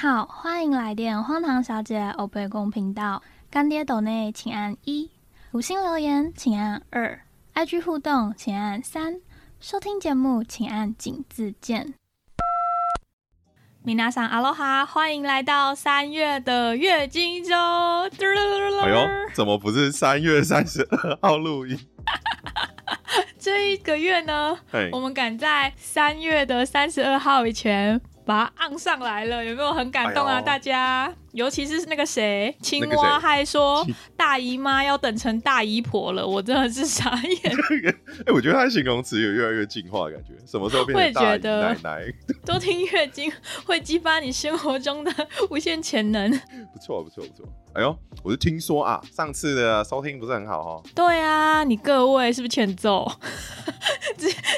好，欢迎来电荒唐小姐欧贝公频道。干爹斗内请按一，五星留言请按二，IG 互动请按三，收听节目请按井字键。米娜桑阿罗哈，欢迎来到三月的月经周。哎呦，怎么不是三月三十二号录音？这一个月呢，我们赶在三月的三十二号以前把它按上来了，有没有很感动啊？哎大家，尤其是那个谁，青蛙还说大姨妈要等成大姨婆了，我真的是傻眼。哎、我觉得他的形容词有越来越进化的感觉，什么时候变成大姨奶奶？多听月经会激发你生活中的无限潜能。不错，不错，不错。哎呦，我是听说啊，上次的收听不是很好哦，对啊，你各位是不是欠揍？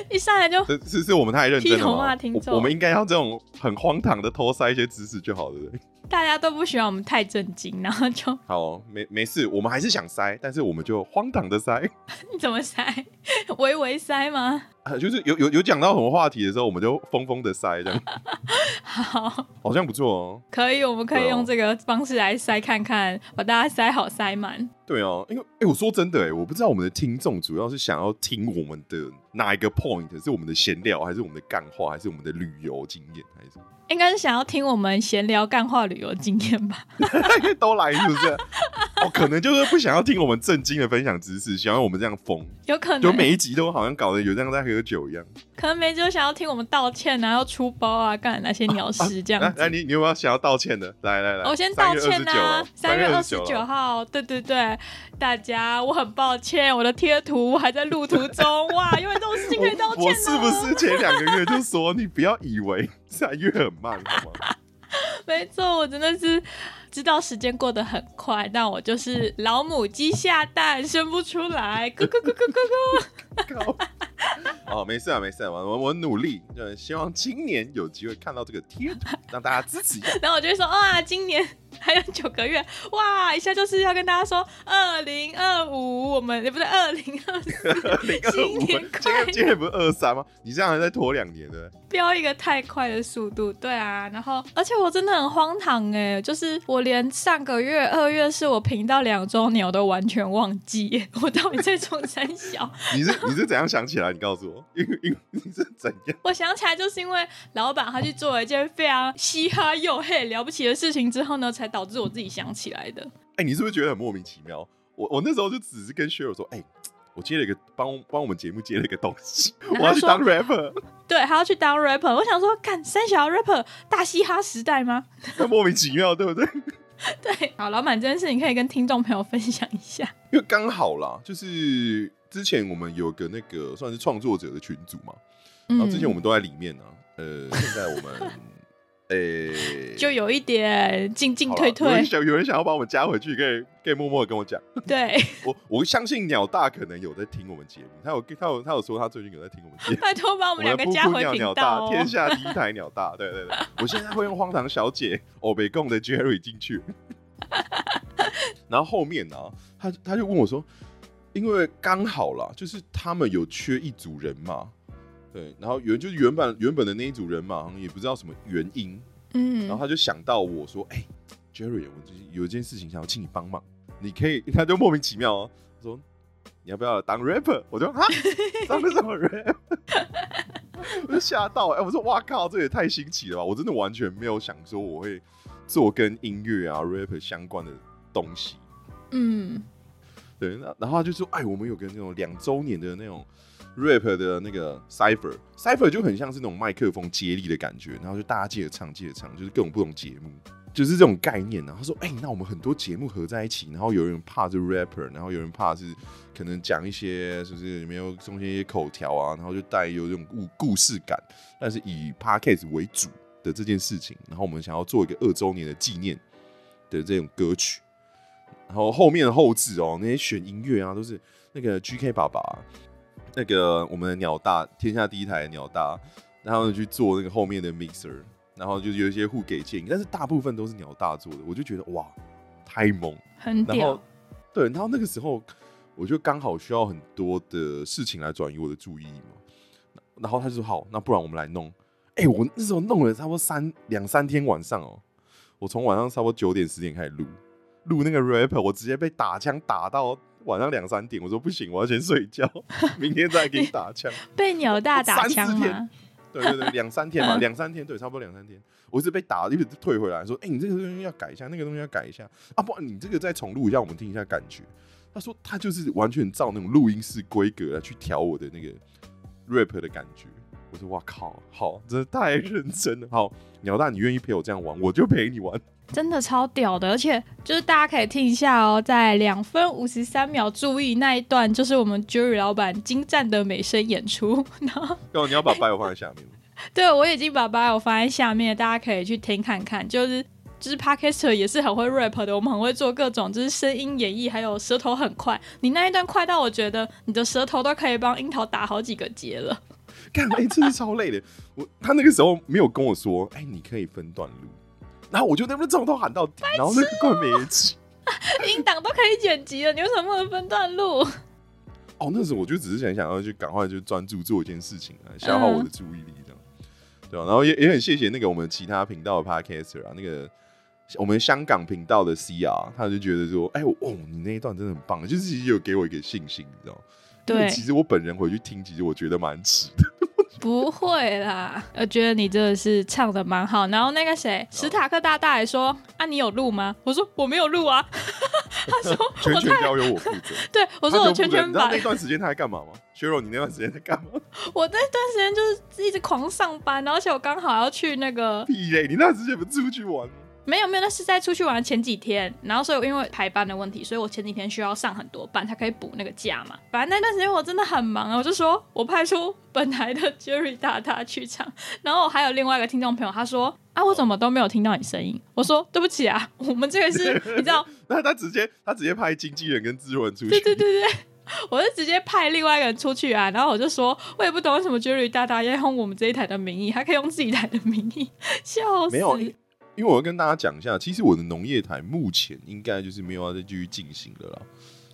这 一上来就这是是我们太认真了吗啊听众我我们应该要这种很荒唐的偷塞一些知识就好了，对不对？大家都不喜欢我们太震惊，然后就好哦、没没事，我们还是想塞，但是我们就荒唐的塞，你怎么塞？微微塞吗？啊就是有有有讲到什么话题的时候，我们就疯疯的塞，这样 好。好像不错哦。可以，我们可以用这个方式来塞看看，把大家塞好塞满。对哦，因为哎、我说真的哎，我不知道我们的听众主要是想要听我们的哪一个 point，是我们的闲聊，还是我们的干话，还是我们的旅游经验，还是什么应该是想要听我们闲聊干话旅游经验吧？都来是不是？哦，可能就是不想要听我们正经的分享知识，想要我们这样疯，有可能，就每一集都好像搞得有这样在喝酒一样。可能没就想要听我们道歉啊，要出包啊，干那些鸟事这样子。来来，你你有没有想要道歉的？来来来，我先道歉呐、呐、三月二十29九号，对对对，大家我很抱歉，我的贴图还在路途中，哇，因为这种事情可以道歉我的。是不是前两个月就说你不要以为三月很慢，好吗？没错，我真的是知道时间过得很快，但我就是老母鸡下蛋生不出来，咯咯咯咯咯咯。哦，没事啊，没事啊，我我努力，就，希望今年有机会看到这个贴图，让大家支持一下。然后我就会说，哇，今年还有九个月，哇，一下就是要跟大家说，二零二五，我们也不是二零二四，零新，年快乐今天不是二三吗？你这样还在拖两年的，飙一个太快的速度，对啊，然后而且我真的很荒唐哎，就是我连上个月二月是我频道两周年我都完全忘记，我到底在冲三小？你是你是怎样想起来？你告诉我，因为因为你是怎样？我想起来，就是因为老板他去做了一件非常嘻哈又嘿了不起的事情之后呢，才导致我自己想起来的。哎、你是不是觉得很莫名其妙？我我那时候就只是跟 Sheryl 说，哎、我接了一个帮帮我们节目接了一个东西，我要去当 rapper，对，还要去当 rapper。我想说，看三小 rapper 大嘻哈时代吗？莫名其妙，对不对？对，好，老板这件事你可以跟听众朋友分享一下。因为刚好啦，就是之前我们有个那个算是创作者的群组嘛，然后之前我们都在里面呢、呃，现在我们，呃、就有一点进进退退有人，想有人想要把我们加回去，可以可以默默的跟我讲。对，我我相信鸟大可能有在听我们节目，他有他有他有说他最近有在听我们节目。拜托把我们两个加回鸟鸟大，道哦。天下第一台鸟大，对对对，我现在会用荒唐小姐欧北贡的 Jerry 进去，然后后面呢、他他就问我说，因为刚好啦，就是他们有缺一组人嘛，对，然后原就是原本原本的那一组人嘛，好像也不知道什么原因，嗯然后他就想到我说，哎、j e r r y 我最近有一件事情想要请你帮忙，你可以，他就莫名其妙哦，他说你要不要当 rapper？我就啊，当什么 rap？我就吓到，哎、我说哇靠，这也太新奇了吧！我真的完全没有想说我会做跟音乐啊 rapper 相关的东西。嗯，对，那然后他就说，哎，我们有个那种两周年的那种 rap 的那个 cipher，cipher 就很像是那种麦克风接力的感觉，然后就大家接着唱，接着唱，就是各种不同节目，就是这种概念然后说，哎，那我们很多节目合在一起，然后有人怕是 rapper，然后有人怕是可能讲一些就是里面有中间一些口条啊，然后就带有这种故故事感，但是以 podcast 为主的这件事情，然后我们想要做一个二周年的纪念的这种歌曲。然后后面的后置哦，那些选音乐啊，都是那个 GK 爸爸，那个我们的鸟大天下第一台的鸟大，然后去做那个后面的 mixer，然后就是有一些互给建议，但是大部分都是鸟大做的，我就觉得哇，太猛。很然后屌。对，然后那个时候我就刚好需要很多的事情来转移我的注意力嘛，然后他就说好，那不然我们来弄。哎、我那时候弄了差不多三两三天晚上哦，我从晚上差不多九点十点开始录，录那个 rap，我直接被打枪打到晚上两三点。我说不行，我要先睡觉，明天再给你打枪。被鸟大打枪三四天吗？对对对，两三天嘛，两三天，对，差不多两三天。我一直被打，一直退回来，说：“哎、你这个东西要改一下，那个东西要改一下啊，不然你这个再重录一下，我们听一下感觉。”他说他就是完全照那种录音室规格来去调我的那个 rap 的感觉。我说：“哇靠，好，真的太认真了。好，鸟大，你愿意陪我这样玩，我就陪你玩。真的超屌的，而且就是大家可以听一下哦，在两分五十三秒，注意那一段就是我们 Jury 老板精湛的美声演出。然后，干嘛你要把 bio 放在下面吗？对我已经把 bio 放在下面，大家可以去听看看。就是就是 Podcaster 也是很会 rap 的，我们很会做各种就是声音演绎，还有舌头很快。你那一段快到我觉得你的舌头都可以帮樱桃打好几个结了。干，哎、真是超累的。我他那个时候没有跟我说，哎、你可以分段录。然后我就在那边从头喊到底，然后那个根本没起。音档都可以剪辑了，你为什么不能分段录？哦，那时候我就只是想想要去赶快就专注做一件事情啊，消耗我的注意力这样，对吧、然后也也很谢谢那个我们其他频道的 podcaster 啊，那个我们香港频道的 CR，他就觉得说，哎、我哦，你那一段真的很棒，就是其实有给我一个信心，你知道吗？对，其实我本人回去听，其实我觉得蛮迟的。不会啦，我觉得你真的是唱的蛮好。然后那个谁，史塔克大大也说啊，你有录吗？我说我没有录啊。他说全权交由我负责。对，我说我全权把负责你知道那段时间他在干嘛吗？薛柔，你那段时间在干嘛？我那段时间就是一直狂上班，然后而且我刚好要去那个屁嘞！你那段时间不是出去玩吗？没有没有，那是在出去玩前几天，然后所以因为排班的问题，所以我前几天需要上很多班才可以补那个假嘛。反正那段时间我真的很忙啊，我就说我派出本台的 Jerry 大大去唱，然后还有另外一个听众朋友他说啊，我怎么都没有听到你声音？我说对不起啊，我们这个是 你知道，那他直接他直接派经纪人跟制作人出去，对对对对。我是直接派另外一个人出去啊，然后我就说，我也不懂为什么 Jerry 大大要用我们这一台的名义，还可以用自己台的名义，笑死！没有，因因为我要跟大家讲一下，其实我的农业台目前应该就是没有要再继续进行了啦。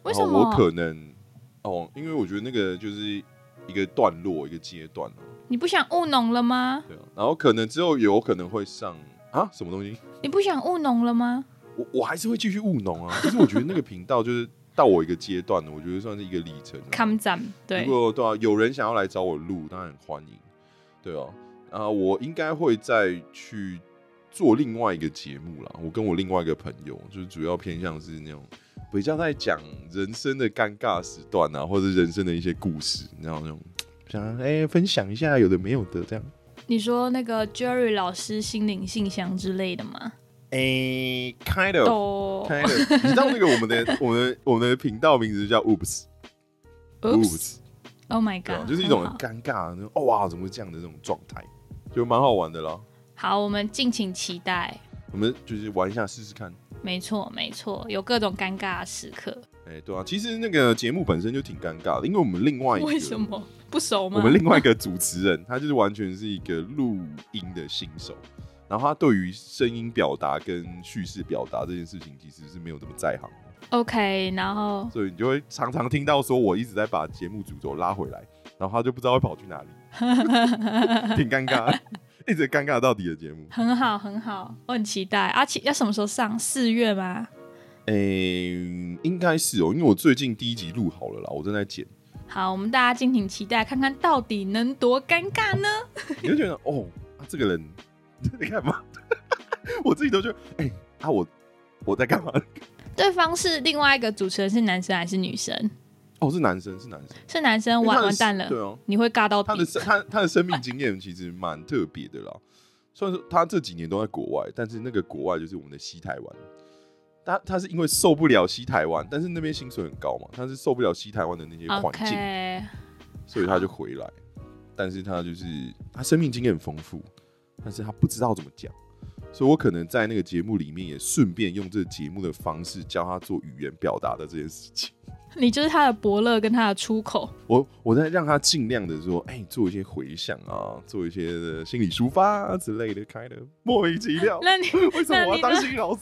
为什么？我可能哦，因为我觉得那个就是一个段落，一个阶段哦，你不想务农了吗？对啊。然后可能之后有可能会上啊什么东西，你不想务农了吗？我我还是会继续务农啊。可是我觉得那个频道就是到我一个阶段了，我觉得算是一个里程啊。看站对如，果对啊，有人想要来找我录，当然很欢迎，对啊。啊，我应该会再去做另外一个节目啦。我跟我另外一个朋友，就是主要偏向是那种比较在讲人生的尴尬时段啊，或者人生的一些故事，然后那种 想哎、分享一下有的没有的这样。你说那个 Jerry 老师心灵信箱之类的吗？哎、of。都 kind of，你知道那个我们的 我们的我们的频道名字叫 Oops Oops Oh my，God，就是一种很尴尬的那种哦哇，怎么会这样的这种状态，就蛮好玩的啦。好，我们敬请期待。我们就是玩一下试试看。没错，没错，有各种尴尬的时刻。哎、对啊，其实那个节目本身就挺尴尬的，因为我们另外一个为什？么不熟吗？我们另外一个主持人，他就是完全是一个录音的新手，然后他对于声音表达跟叙事表达这件事情，其实是没有这么在行的，OK，然后所以你就会常常听到说我一直在把节目主轴拉回来，然后他就不知道会跑去哪里，挺尴尬，一直尴尬到底的节目。很好，很好，我很期待。啊，期要什么时候上？四月吗？哎、应该是哦，因为我最近第一集录好了啦，我正在剪。好，我们大家敬请期待，看看到底能多尴尬呢？你就觉得哦，啊、这个人在干嘛？我自己都觉得，哎、啊，我我在干嘛？对方是另外一个主持人，是男生还是女生？哦，是男生，是男生，是男生，完完蛋了，对啊，你会尬到他的。生他他的生命经验其实蛮特别的啦。虽然说他这几年都在国外，但是那个国外就是我们的西台湾。他他是因为受不了西台湾，但是那边薪水很高嘛，他是受不了西台湾的那些环境所以他就回来。但是他就是他生命经验很丰富，但是他不知道怎么讲，所以我可能在那个节目里面也顺便用这个节目的方式教他做语言表达的这件事情。你就是他的伯乐跟他的出口。我我在让他尽量的说，哎、做一些回想啊，做一些心理抒发、啊、之类的，开的莫名其妙。那你 为什么我要当心理老师？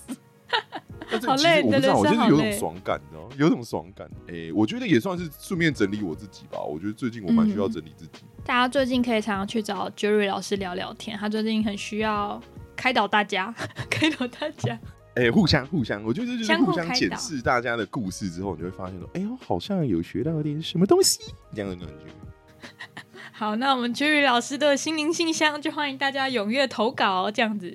好累我不知道，我就是有种爽感，你知道吗？有种爽感。哎、我觉得也算是顺便整理我自己吧。我觉得最近我蛮需要嗯整理自己。大家最近可以常常去找 Jerry 老师聊聊天，他最近很需要开导大家，开导大家。哎、互相互相，我觉得就是相互互相检开导视大家的故事之后，你就会发现说，哎呦，好像有学到点什么东西这样的感觉。好，那我们居宇老师的心灵信箱就欢迎大家踊跃投稿，这样子。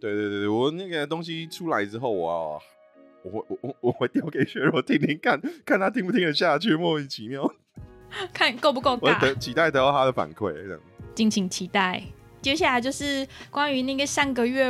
对对对对，我那个东西出来之后啊，我会我我我会丢给雪若听听看，看他听不听得下去，莫名其妙。看够不够我期待得到他的反馈，这样。敬请期待。接下来就是关于那个上个月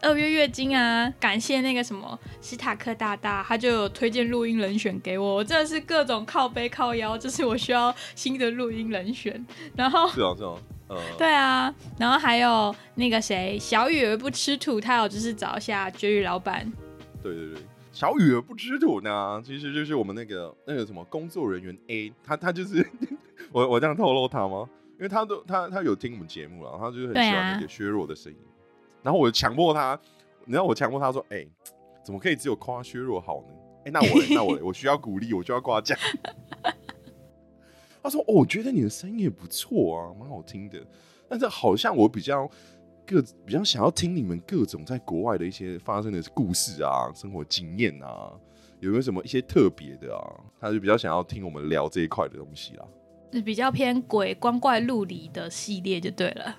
二月月经啊，感谢那个什么史塔克大大，他就有推荐录音人选给我，我真的是各种靠背靠腰，就是我需要新的录音人选。然后 是啊是啊，呃，对啊，然后还有那个谁，小雨儿不吃土，他有就是找一下绝育老板，对对对，小雨儿不吃土呢，其实就是我们那个那个什么工作人员 A，他他就是 我我这样透露他吗？因为他都他他有听我们节目了，他就是很喜欢那个削弱的声音，然后我强迫他，你知道我强迫他说，哎、怎么可以只有夸削弱好呢？哎、那我嘞那我嘞 我需要鼓励，我就要夸奖。他说：“哦，我觉得你的声音也不错啊，蛮好听的。但是好像我比较各比较想要听你们各种在国外的一些发生的故事啊、生活经验啊，有没有什么一些特别的啊？他就比较想要听我们聊这一块的东西啦。是比较偏鬼光怪陆离的系列就对了。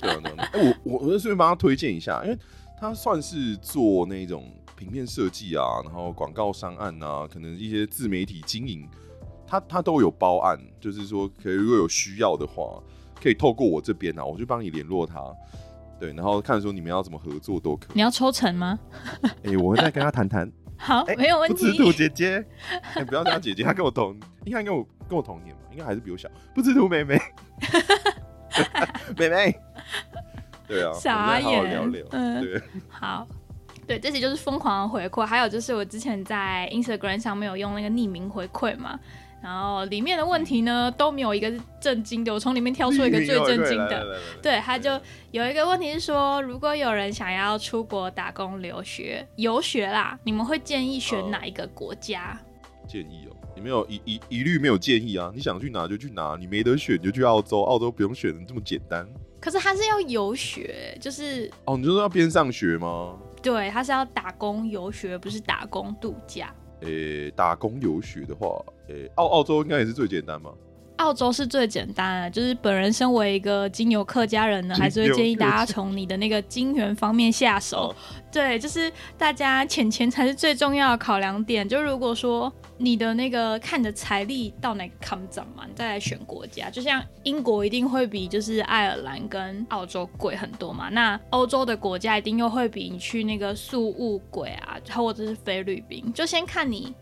对啊，对啊。哎、我我我顺便帮他推荐一下，因为他算是做那种平面设计啊，然后广告商案啊，可能一些自媒体经营，他他都有包案，就是说，可以如果有需要的话，可以透过我这边啊，我去帮你联络他。对，然后看说你们要怎么合作都可以。你要抽成吗？哎、我会再跟他谈谈。好，哎没有问题不知土题。姐姐，你、不要叫她姐姐，她跟我同，应该跟我跟我同年吧，应该还是比我小。不知土妹妹，妹妹，对啊，我们傻眼好好眼聊聊。嗯对，好，对，这集就是疯狂的回馈，还有就是我之前在 Instagram 上面有用那个匿名回馈嘛，然后里面的问题呢都没有一个是震惊的，我从里面挑出一个最震惊的。的对，他就有一个问题是说，如果有人想要出国打工留学、游学啦，你们会建议选哪一个国家？建议哦，你没有一一一律没有建议啊，你想去哪就去哪，你没得选就去澳洲，澳洲不用选的这么简单可是他是要游学，就是哦。你就说要边上学吗？对，他是要打工游学，不是打工度假。诶、打工游学的话，诶、澳澳洲应该也是最简单吧。澳洲是最简单的，就是本人身为一个金牛客家人呢，还是会建议大家从你的那个金源方面下手。哦对，就是大家钱钱才是最重要的考量点。就如果说你的那个看你的财力到哪个 come 涨嘛，你再来选国家。就像英国一定会比就是爱尔兰跟澳洲贵很多嘛，那欧洲的国家一定又会比你去那个宿务贵啊，或者是菲律宾。就先看你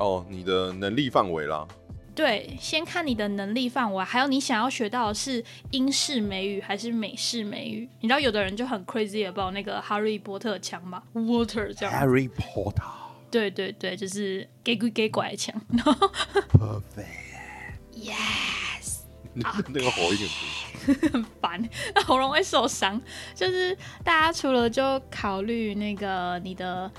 哦，你的能力范围啦。对，先看你的能力范围，还有你想要学到的是英式美语还是美式美语。你知道有的人就很 crazy about 那个哈利波特枪嘛，water 这样。Harry Potter 对对对，就是给鬼给拐的枪。perfect，yes，那个火一点不很 烦，喉咙会受伤。就是大家除了就考虑那个你的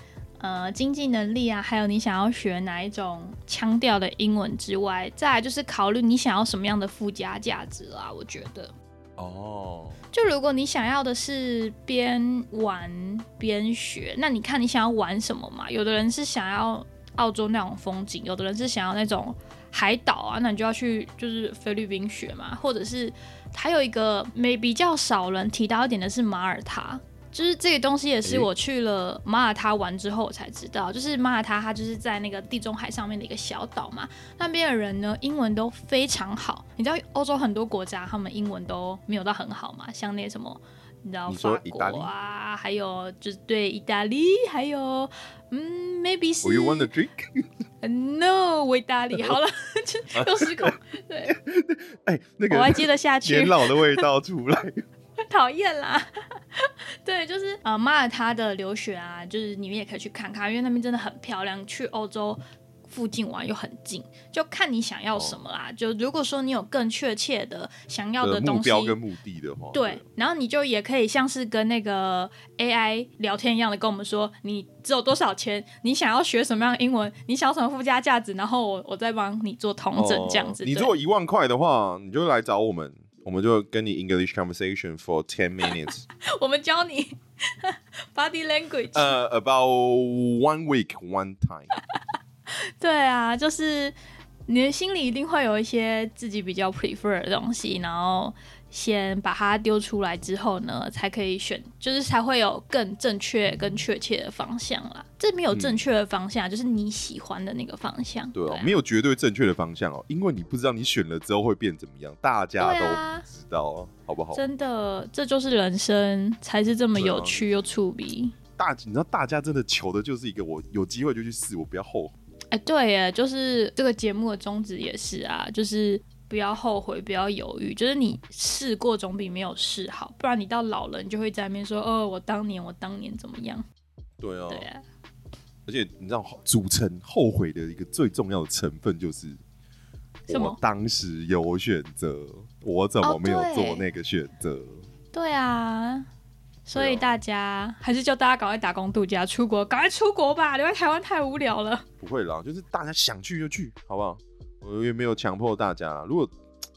呃经济能力啊，还有你想要学哪一种腔调的英文之外，再来就是考虑你想要什么样的附加价值啦。我觉得。哦。就如果你想要的是边玩边学，那你看你想要玩什么嘛？有的人是想要澳洲那种风景，有的人是想要那种海岛啊，那你就要去就是菲律宾学嘛，或者是还有一个没比较少人提到一点的是马耳他。就是这个东西也是我去了马耳他玩之后我才知道，就是马耳他它就是在那个地中海上面的一个小岛嘛，那边的人呢英文都非常好。你知道欧洲很多国家他们英文都没有到很好嘛，像那什么你知道法国意大利啊，还有就是对意大利，还有嗯 maybe 是 Will you want a drink？no 意大利，好了，就又失控，对，哎、那个我还接得下去年。老的味道出来。讨厌啦。对，就是呃，马耳他的留学啊，就是你们也可以去看看，因为那边真的很漂亮。去欧洲附近玩又很近，就看你想要什么啦。就如果说你有更确切的想要的的东西，目标跟目的的话，对，然后你就也可以像是跟那个 AI 聊天一样的，跟我们说你只有多少钱，你想要学什么样的英文，你想要什么附加价值，然后我我再帮你做统整这样子。哦你对如果一万块的话，你就来找我们；我们就跟你 English conversation for ten minutes，我们教你 body language。呃、a b o u t one week one time。对啊，就是你的心里一定会有一些自己比较 prefer 的东西，然后先把它丢出来之后呢，才可以选，就是才会有更正确、更确切的方向啦。这没有正确的方向，就是你喜欢的那个方向。对哦，啊没有绝对正确的方向哦，因为你不知道你选了之后会变怎么样，大家都知道，哦，好不好？真的，这就是人生，才是这么有趣又触鼻。大，你知道大家真的求的就是一个我有机会就去试，我不要后悔。哎、对耶，就是这个节目的宗旨也是啊，就是不要后悔，不要犹豫，就是你试过总比没有试好，不然你到老了，你就会在那边说，哦，我当年我当年怎么样？对啊，对啊，而且你知道，组成后悔的一个最重要的成分就是，什么我当时有选择，我怎么哦没有做那个选择？对啊。所以大家还是叫大家赶快打工度假，出国，赶快出国吧，留在台湾太无聊了。不会啦，就是大家想去就去，好不好？我也没有强迫大家。如果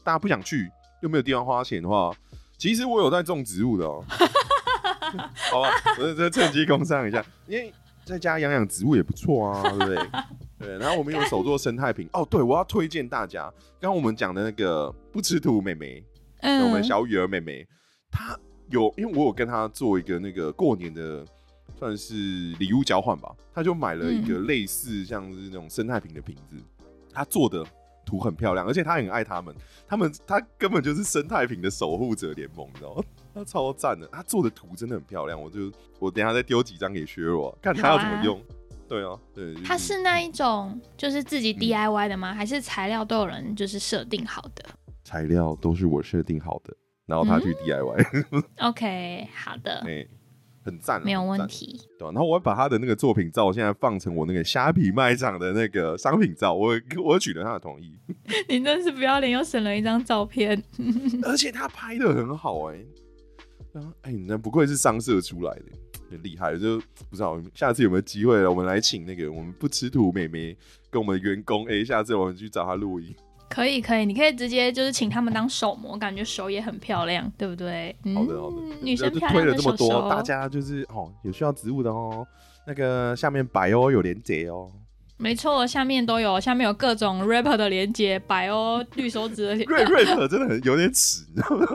大家不想去，又没有地方花钱的话，其实我有在种植物的哦、好吧，我这趁机工商一下，因为在家养养植物也不错啊，对不对？对，然后我们有手做生态瓶哦，对，我要推荐大家，刚刚我们讲的那个不吃土妹妹，我们嗯，小雨儿妹妹，她有，因为我有跟她做一个那个过年的算是礼物交换吧，她就买了一个类似像是那种生态瓶的瓶子，她做的图很漂亮，而且他很爱他们，他们他根本就是生态瓶的守护者联盟，你知道吗？他超赞的，他做的图真的很漂亮，我就我等下再丢几张给削弱，看他要怎么用。对啊，对，就它是那一种就是自己嗯 DIY 的吗？还是材料都有人就是设定好的材料都是我设定好的，然后他去 DIY，？OK，好的，哎、很赞啊，没有问题。对啊、然后我会把他的那个作品照现在放成我那个虾皮卖场的那个商品照，我我取得他的同意，你真是不要脸，又省了一张照片。而且他拍的很好哎、啊，哎，你那不愧是商社出来的，很厉害。就不知道下次有没有机会了，我们来请那个我们不吃土妹妹跟我们的员工，哎、下次我们去找他录音。可以可以，你可以直接就是请他们当手模，感觉手也很漂亮，对不对？嗯、好的好的，女生漂亮的手了这么多，手，大家就是哦，有需要植物的哦，那个下面摆哦有连接哦。没错，下面都有，下面有各种 rapper 的连接，白哦，绿手指的连瑞瑞克真的很有点耻，你知道吗？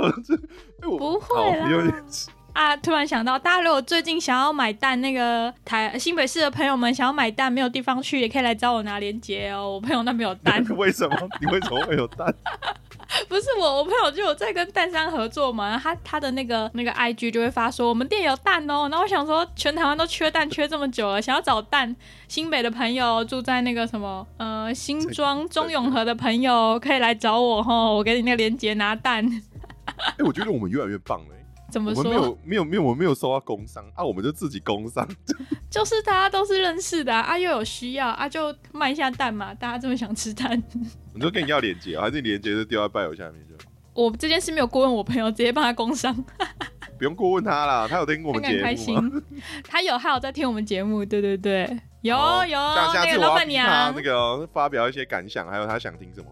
不会哦啦有点耻。啊！突然想到，大家如果最近想要买蛋，那个台新北市的朋友们想要买蛋，没有地方去，也可以来找我拿链接哦。我朋友那边有蛋，为什么？你为什么会有蛋？不是我，我朋友就有在跟蛋商合作嘛，他他的那个那个 IG 就会发说我们店有蛋哦，然后我想说全台湾都缺蛋缺这么久了，想要找蛋，新北的朋友住在那个什么呃新庄中永和的朋友可以来找我吼，我给你那个链接拿蛋，哎、我觉得我们越来越棒了、欸。怎么我们没？有没有没有，我们没有收到工商啊，我们就自己工商。就是大家都是认识的啊，啊又有需要啊，就卖一下蛋嘛，大家这么想吃蛋。你说跟你要连接、啊，还是你连接就丢在拜友下面就？我这件事没有过问我朋友，直接帮他工商，不用过问他啦，他有听我他们节目开心。他有，他有在听我们节目，对对对，有哦有下次我要逼他那个哦发表一些感想，还有他想听什么。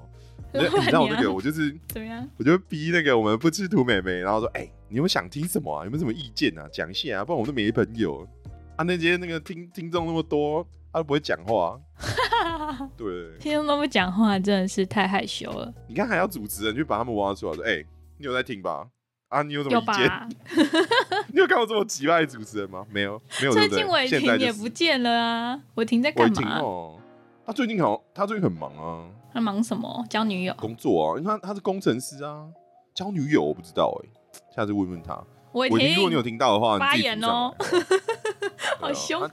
你知道我那个，我就是怎么样？我就逼那个我们不吃土美眉，然后说，哎、你有没有想听什么啊？有没有什么意见啊？讲一下啊，不然我都没朋友啊。那些那个听听众那么多，他都不会讲话。对，听众都不讲话，真的是太害羞了，你看还要主持人去把他们挖出来，说，哎、你有在听吧？啊，你有什么有意见？吧？你有看过这么奇怪的主持人吗？没有，没有。最近伟现在就是霆也不见了啊，伟霆在干嘛？哦，他最近好，他最近很忙啊，他忙什么？交女友？工作啊，因为他他是工程师啊，交女友我不知道哎、下次问问他。伟伟霆，如果你有霆，听到的话，你发言哦 好凶啊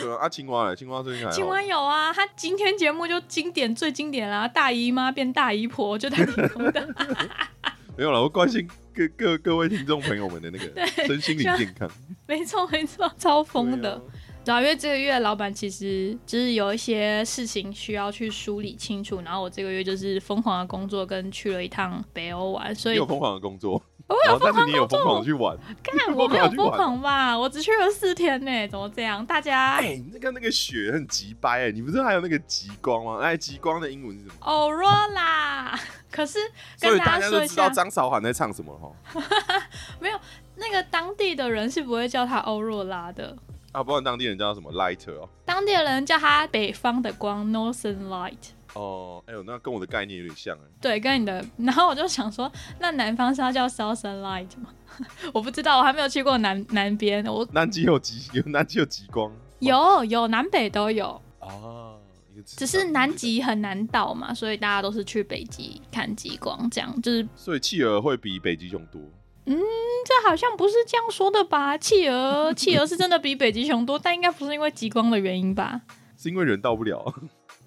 对啊，啊，青蛙嘞，青蛙最近还青蛙有啊，他今天节目就经典最经典啦，大姨妈变大姨婆，就他提供的。没有了，我关心各各各位听众朋友们的那个 对身心灵健康。没错没错，超疯的对啊。对啊，因为这个月老板其实就是有一些事情需要去梳理清楚，然后我这个月就是疯狂的工作跟去了一趟北欧玩，所以你有疯狂的工作，我有疯狂后但是你有疯狂去玩，看我没有疯狂 吧？我只去了四天呢，怎么这样？大家哎、那个那个雪很极掰哎，你不是还有那个极光吗？哎，极光的英文是什么？Aurora，可是所以跟大家大家都知道张韶涵在唱什么哈。没有那个当地的人是不会叫他欧若拉的，啊，不然当地人叫什么 lighter 哦。当地的人叫它北方的光 （Northern Light）。哦，哎呦，那跟我的概念有点像哎。对，跟你的，然后我就想说，那南方是要叫 Southern Light 吗？我不知道，我还没有去过南南边，我南极有极，有南极有极光有有南北都有，哦，一个只是南极很难到嘛，所以大家都是去北极看极光，这样就是所以企鹅会比北极熊多。嗯这好像不是这样说的吧？企鹅，企鹅是真的比北极熊多，但应该不是因为极光的原因吧？是因为人到不了，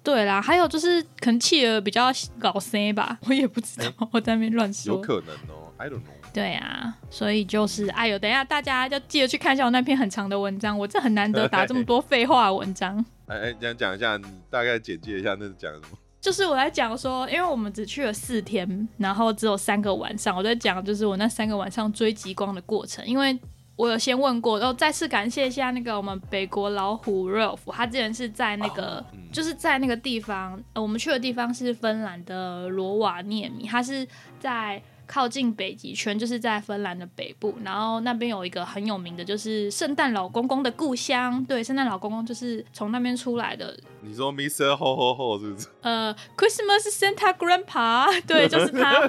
对啦，还有就是可能企鹅比较搞 C 吧，我也不知道，我在那边乱说有。可能哦，I don't know。对啊，所以就是哎呦，等一下大家要记得去看一下我那篇很长的文章，我这很难得打这么多废话文章。哎哎，讲讲一下，你大概简介一下那是讲什么？就是我在讲说，因为我们只去了四天，然后只有三个晚上，我在讲就是我那三个晚上追极光的过程。因为我有先问过，然后再次感谢一下那个我们北国老虎 Ralph，他之前是在那个、嗯。就是在那个地方、呃，我们去的地方是芬兰的罗瓦涅米，他是在靠近北极圈，就是在芬兰的北部，然后那边有一个很有名的，就是圣诞老公公的故乡。对，圣诞老公公就是从那边出来的，你说 Mr. Ho Ho Ho 是不是？呃，Christmas Santa Grandpa，对，就是他。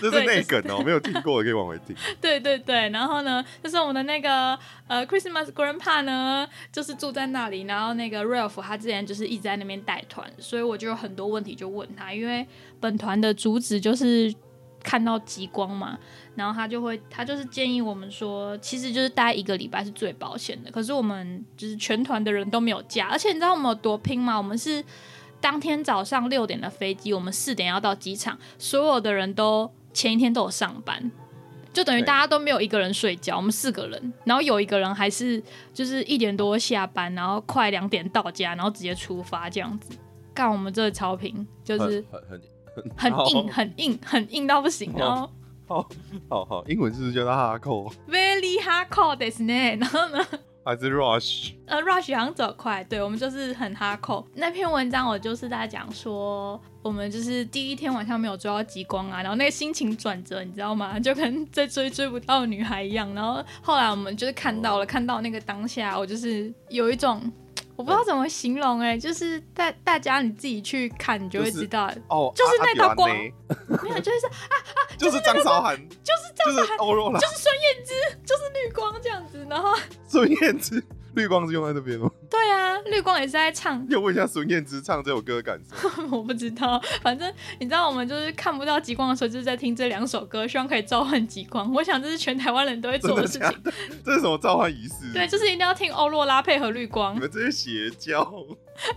这是内梗哦，没有听过的可以往回听。对对对，然后呢，就是我们的那个呃 Christmas Grandpa 呢，就是住在那里，然后那个 Ralph 他之前就是一直在那边带团，所以我就有很多问题就问他，因为本团的主旨就是看到极光嘛，然后他就会他就是建议我们说，其实就是待一个礼拜是最保险的，可是我们就是全团的人都没有假，而且你知道我们有多拼吗？我们是。当天早上六点的飞机，我们四点要到机场，所有的人都前一天都有上班，就等于大家都没有一个人睡觉，我们四个人，然后有一个人还是就是一点多下班，然后快两点到家，然后直接出发这样子。干我们这超频就是很很很好硬很硬很硬到不行，然后好好好，英文是不是叫它哈扣 very hardcore ですね，然后呢？还是 Rush？呃，Rush 好像走快，对我们就是很哈扣。那篇文章我就是在讲说，我们就是第一天晚上没有追到极光啊，然后那个心情转折，你知道吗？就跟在追追不到的女孩一样。然后后来我们就是看到了，看到那个当下，我就是有一种 我不知道怎么形容、哎，就是大大家你自己去看，你就会就是知道，哦，就是啊那道光，啊对啊没有，就是啊啊 就是张韶涵，就是这样，就是欧若拉，就是孙燕姿，就是绿光这样子。然后孙燕姿，绿光是用在这边吗？对啊，绿光也是在唱 要问一下孙燕姿唱这首歌的感受。我不知道，反正你知道，我们就是看不到极光的时候，就是在听这两首歌，希望可以召唤极光。我想这是全台湾人都会做的事情。这是什么召唤仪式？对，就是一定要听欧若拉配合绿光你。们 这是邪教。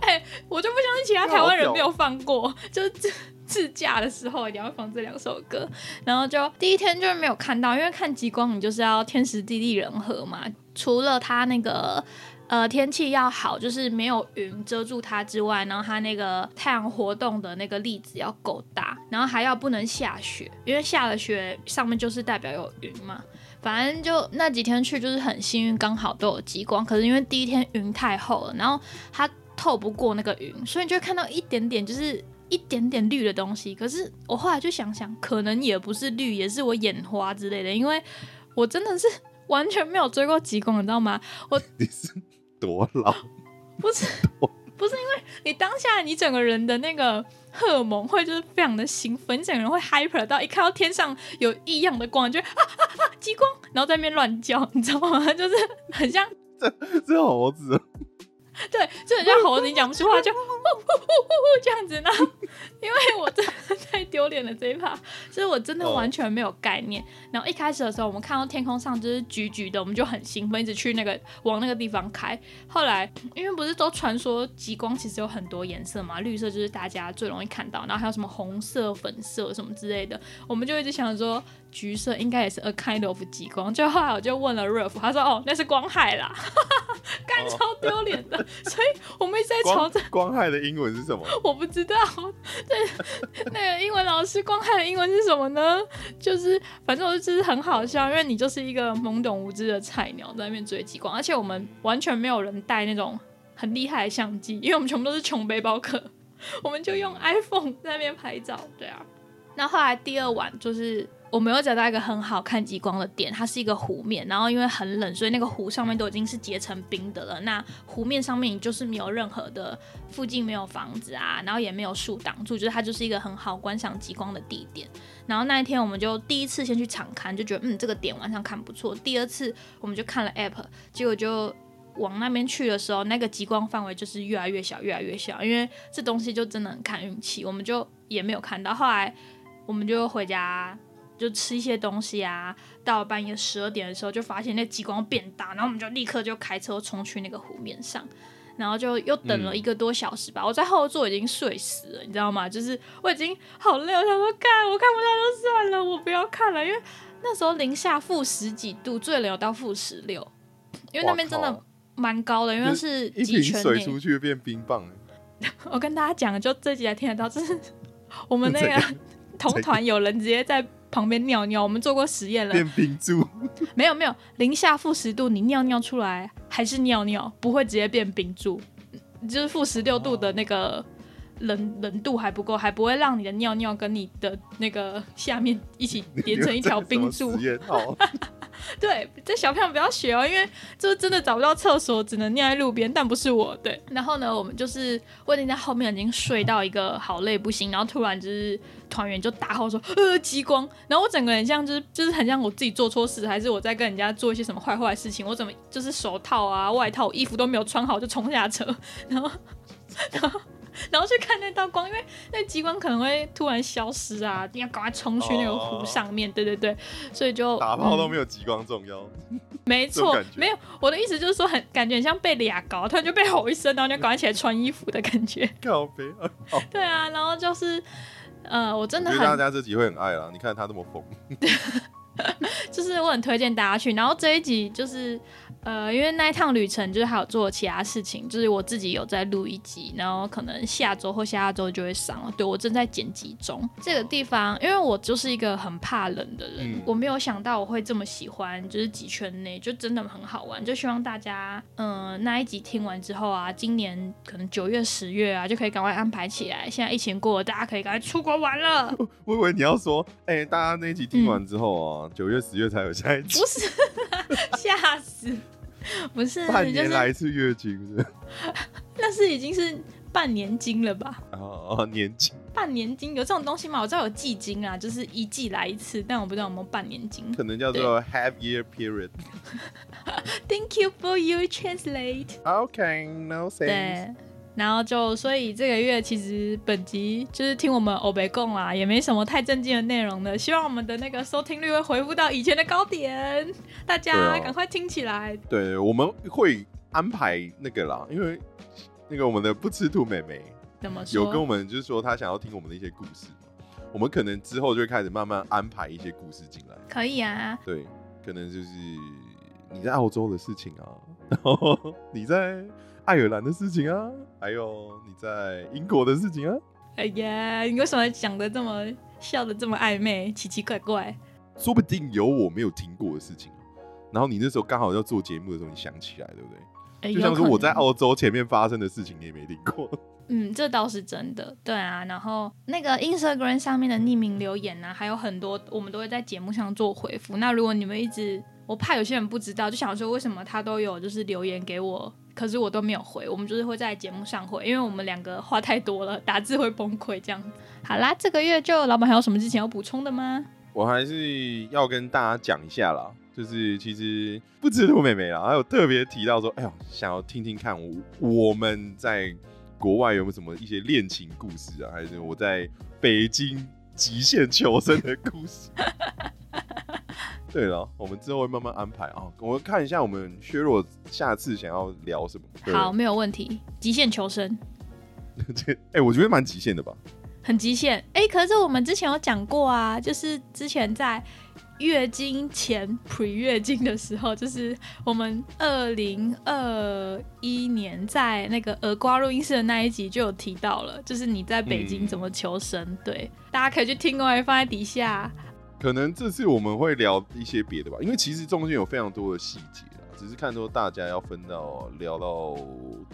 哎我就不相信其他台湾人没有放过，就是自自驾的时候一定要放这两首歌。然后就第一天就是没有看到，因为看极光你就是要天时地利人和嘛。除了它那个呃天气要好，就是没有云遮住它之外，然后它那个太阳活动的那个粒子要够大，然后还要不能下雪，因为下了雪上面就是代表有云嘛。反正就那几天去就是很幸运，刚好都有极光。可是因为第一天云太厚了，然后它透不过那个云，所以你就会看到一点点，就是一点点绿的东西。可是我后来就想想，可能也不是绿，也是我眼花之类的，因为我真的是完全没有追过极光，你知道吗？我 你是多老？不是，不是因为你当下你整个人的那个荷尔蒙会就是非常的兴奋，你整个人会 hyper 到一看到天上有异样的光，你就啊啊啊极光，然后在那边乱叫，你知道吗？就是很像这这猴子，对，就很像猴子，你讲不出话就呼呼呼呼呼这样子。然后，因为我真的太丢脸了这一趴，所以我真的完全没有概念。然后一开始的时候，我们看到天空上就是橘橘的，我们就很兴奋，一直去那个往那个地方开。后来，因为不是都传说极光其实有很多颜色嘛，绿色就是大家最容易看到，然后还有什么红色、粉色什么之类的，我们就一直想说橘色应该也是 a kind of 极光。就后来我就问了 Ralph，他说哦那是光害啦，干超丢脸的。所以我们一直在吵光着，光害的英文是什么？我不知道，对，那个英文老师光害的英文是什么呢？就是反正我就就是很好笑，因为你就是一个懵懂无知的菜鸟在那边追极光，而且我们完全没有人带那种很厉害的相机，因为我们全部都是穷背包客，我们就用 iPhone 在那边拍照。对啊，那后来第二晚就是。我没有找到一个很好看极光的点，它是一个湖面，然后因为很冷，所以那个湖上面都已经是结成冰的了。那湖面上面就是没有任何的，附近没有房子啊，然后也没有树挡住，就是它就是一个很好观赏极光的地点。然后那一天我们就第一次先去场看，就觉得嗯这个点晚上看不错。第二次我们就看了 app，结果就往那边去的时候，那个极光范围就是越来越小，越来越小，因为这东西就真的很看运气，我们就也没有看到。后来我们就回家。就吃一些东西啊，到半夜十二点的时候，就发现那极光变大，然后我们就立刻就开车冲去那个湖面上，然后就又等了一个多小时吧。我在后座已经睡死了，你知道吗？就是我已经好累，我想说，看我看不到就算了，我不要看了，因为那时候零下负十几度，最冷有到负十六，因为那边真的蛮高的，因为是一瓶水出去变冰棒。我跟大家讲，就这几天听得到，就是我们那 个同团有人直接在。旁边尿尿，我们做过实验了。变冰柱？没有没有，零下负十度，你尿尿出来还是尿尿，不会直接变冰柱。就是负十六度的那个冷冷度还不够，还不会让你的尿尿跟你的那个下面一起叠成一条冰柱。对，这小朋友不要学哦，因为就是真的找不到厕所，只能尿在路边。但不是我，对。然后呢，我们就是我已经在后面已经睡到一个好累不行，然后突然就是团员就大吼说：“呃，激光！”然后我整个人像就是就是很像我自己做错事，还是我在跟人家做一些什么坏坏事情？我怎么就是手套啊、外套、衣服都没有穿好就冲下车，然 后然后。然后去看那道光，因为那极光可能会突然消失啊，你要赶快冲去那个湖上面。对对对，所以就打炮都没有极光重要。没错，没有。我的意思就是说，很感觉很像被俩搞，突然就被吼一声，然后就赶快起来穿衣服的感觉。靠背。对啊，然后就是呃，我真的很大家这集会很爱啦。你看他那么疯，就是我很推荐大家去。然后这一集就是。呃，因为那一趟旅程就是还有做其他事情，就是我自己有在录一集，然后可能下周或下下周就会上了。对我正在剪辑中。这个地方，因为我就是一个很怕冷的人，我没有想到我会这么喜欢，就是几圈内就真的很好玩。就希望大家，嗯，那一集听完之后啊，今年可能九月、十月啊，就可以赶快安排起来。现在疫情过了，大家可以赶快出国玩了。我以为你要说，哎，大家那一集听完之后啊，九月、十月才有下一集。不是，吓死。不是，半年来一次月经是？那是已经是半年经了吧？哦，年经，半年经有这种东西吗？我知道有季经啊，就是一季来一次，但我不知道有没有半年经。可能叫做 half year period。Thank you for your translate. Okay, no thanks. 然后就，所以这个月其实本集就是听我们欧北共啦，也没什么太正经的内容的。希望我们的那个收听率会恢复到以前的高点，大家赶快听起来。对，我们会安排那个啦，因为那个我们的不吃兔妹妹怎么说有跟我们就是说她想要听我们的一些故事，我们可能之后就会开始慢慢安排一些故事进来。可以啊，对，可能就是你在澳洲的事情啊，然后 你在。爱尔兰的事情啊，还有你在英国的事情啊。哎呀，你为什么讲的这么笑的这么暧昧，奇奇怪怪？说不定有我没有听过的事情，然后你那时候刚好要做节目的时候，你想起来，对不对？就像是我在澳洲前面发生的事情，你也没听过。嗯，这倒是真的。对啊，然后那个 Instagram 上面的匿名留言呢，还有很多，我们都会在节目上做回复。那如果你们一直，我怕有些人不知道，就想说为什么他都有就是留言给我。可是我都没有回，我们就是会在节目上回，因为我们两个话太多了，打字会崩溃这样。好啦，这个月就老板还有什么之前要补充的吗？我还是要跟大家讲一下啦，就是其实不止兔妹妹啦，还有特别提到说，哎呦，想要听听看我我们在国外有没有什么一些恋情故事啊，还是我在北京极限求生的故事。对了，我们之后会慢慢安排啊。我们看一下我们削弱下次想要聊什么。好，没有问题。极限求生，这哎，我觉得蛮极限的吧。很极限。哎，可是我们之前有讲过啊，就是之前在月经前 pre 月经的时候，就是我们二零二一年在那个耳瓜录音室的那一集就有提到了，就是你在北京怎么求生。对，大家可以去听哦，放在底下。可能这次我们会聊一些别的吧，因为其实中间有非常多的细节只是看说大家要分到聊到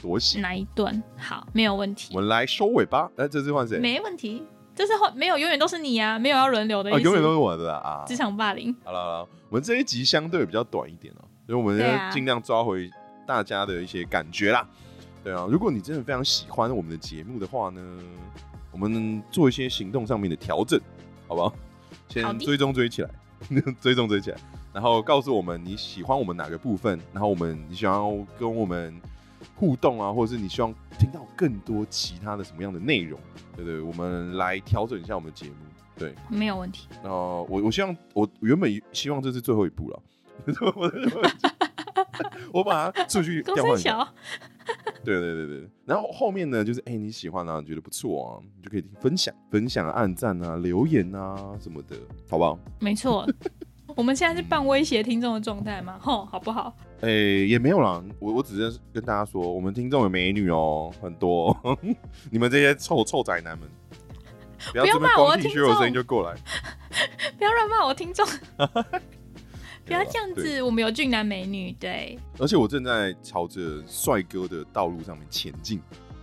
多细哪一段，好，没有问题。我们来收尾吧。哎，这次换谁？没问题，这次换没有，永远都是你呀，没有要轮流的意思。永远都是我的啊！职场霸凌。好了好了，我们这一集相对比较短一点哦，所以我们要尽量抓回大家的一些感觉啦。对啊，如果你真的非常喜欢我们的节目的话呢，我们做一些行动上面的调整，好不好？先追踪追起来，追踪追起来。然后告诉我们你喜欢我们哪个部分，然后我们你想要跟我们互动啊，或者是你希望听到更多其他的什么样的内容，对对？我们来调整一下我们的节目，对，没有问题。后我我希望我原本希望这是最后一步了，我把它出去调换一下。对对对对，然后后面呢，就是哎你喜欢啊，觉得不错啊，你就可以分享、分享、按赞啊、留言啊什么的，好不好？没错。我们现在是半威胁听众的状态吗？吼，好不好？哎，也没有啦，我我只是跟大家说，我们听众有美女哦，很多。你们这些臭臭宅男们，不要骂我听众，声音就过来，不要乱骂我听众，不要这样子。我们有俊男美女，对。而且我正在朝着帅哥的道路上面前进。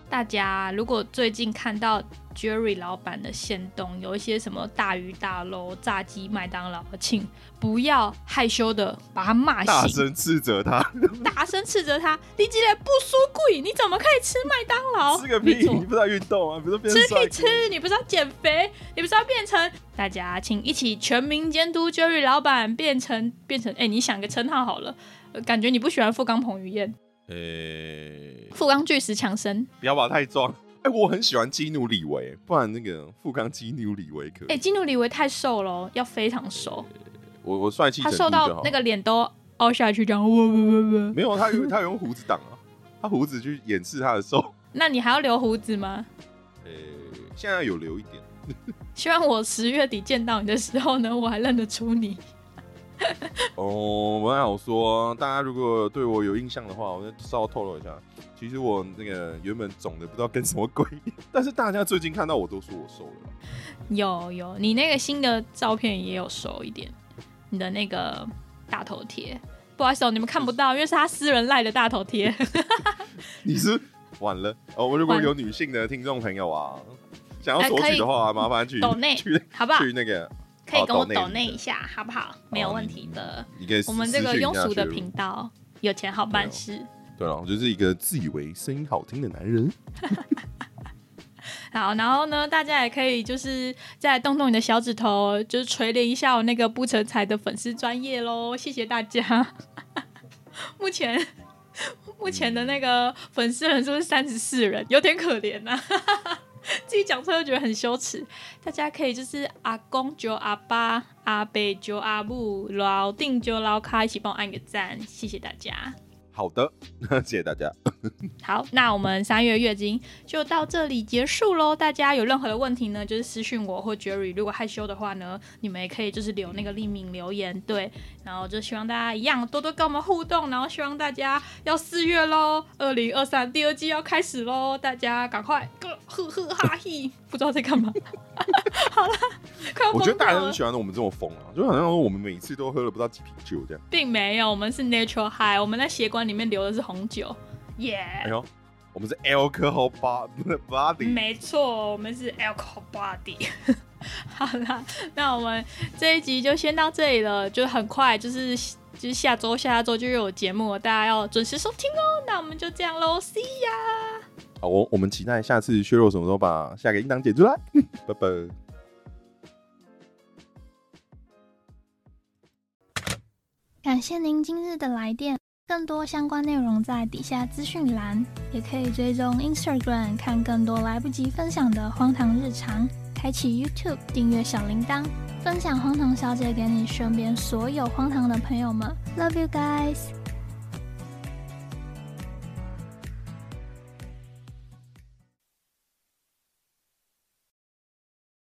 大家如果最近看到 Jerry 老板的线动，有一些什么大鱼大肉、炸鸡、麦当劳，请不要害羞的把他骂醒，大声斥责他，大声斥责他，你竟然不输贵，你怎么可以吃麦当劳？吃个屁！你不知道运动啊？不是吃可以吃，你不知道减肥？你不知道变成？大家请一起全民监督 Jerry 老板变成变成？哎，你想个称号好了，感觉你不喜欢富冈彭于晏。呃，富冈巨石强森，不要把太壮。哎，我很喜欢基努里维，不然那个富冈基努里维可。哎，基努里维太瘦了，要非常瘦。我我帅气，他瘦到那个脸都凹下去，这样。没有，他有他用胡子挡啊，他胡子去掩饰他的瘦。那你还要留胡子吗？呃，现在有留一点。希望我十月底见到你的时候呢，我还认得出你。哦，我还好说，大家如果对我有印象的话，我就稍微透露一下。其实我那个原本肿的不知道跟什么鬼，但是大家最近看到我都说我瘦了。有有，你那个新的照片也有瘦一点，你的那个大头贴，不好意思哦，你们看不到，因为是他私人赖的大头贴。你是晚了哦！我如果有女性的听众朋友啊，想要索取的话，麻烦去抖内，好不好？去那个。可以跟我抖那一下，好不好？没有问题的。我们这个庸俗的频道，有钱好办事。对了，我就是一个自以为声音好听的男人。好，然后呢，大家也可以就是再动动你的小指头，就是锤炼一下我那个不成才的粉丝专业喽。谢谢大家。目前目前的那个粉丝人数是三十四人，有点可怜呐。自己讲出来又觉得很羞耻，大家可以就是阿公九阿爸，阿伯九阿母，老丁九老卡，一起帮我按个赞，谢谢大家。好的，谢谢大家。好，那我们三月月经就到这里结束喽。大家有任何的问题呢，就是私讯我或 Jerry。如果害羞的话呢，你们也可以就是留那个匿名留言，对。然后就希望大家一样多多跟我们互动，然后希望大家要四月喽，二零二三第二季要开始喽，大家赶快呵呵哈嘿，不知道在干嘛。好了，我觉得大家都喜欢我们这么疯啊，就好像我们每次都喝了不知道几瓶酒这样，并没有，我们是 natural high，我们在血管里面流的是红酒，耶！哎呦，我们是 alcohol body，没错，我们是 alcohol body。好啦，那我们这一集就先到这里了，就很快，就是就是下周下下周就有节目，大家要准时收听哦。那我们就这样喽，See ya！好，我我们期待下次削弱什么时候把下个音档剪出来，拜拜。感谢您今日的来电，更多相关内容在底下资讯栏，也可以追踪 Instagram 看更多来不及分享的荒唐日常。开启 YouTube，订阅小铃铛，分享荒唐小姐给你身边所有荒唐的朋友们。Love you guys。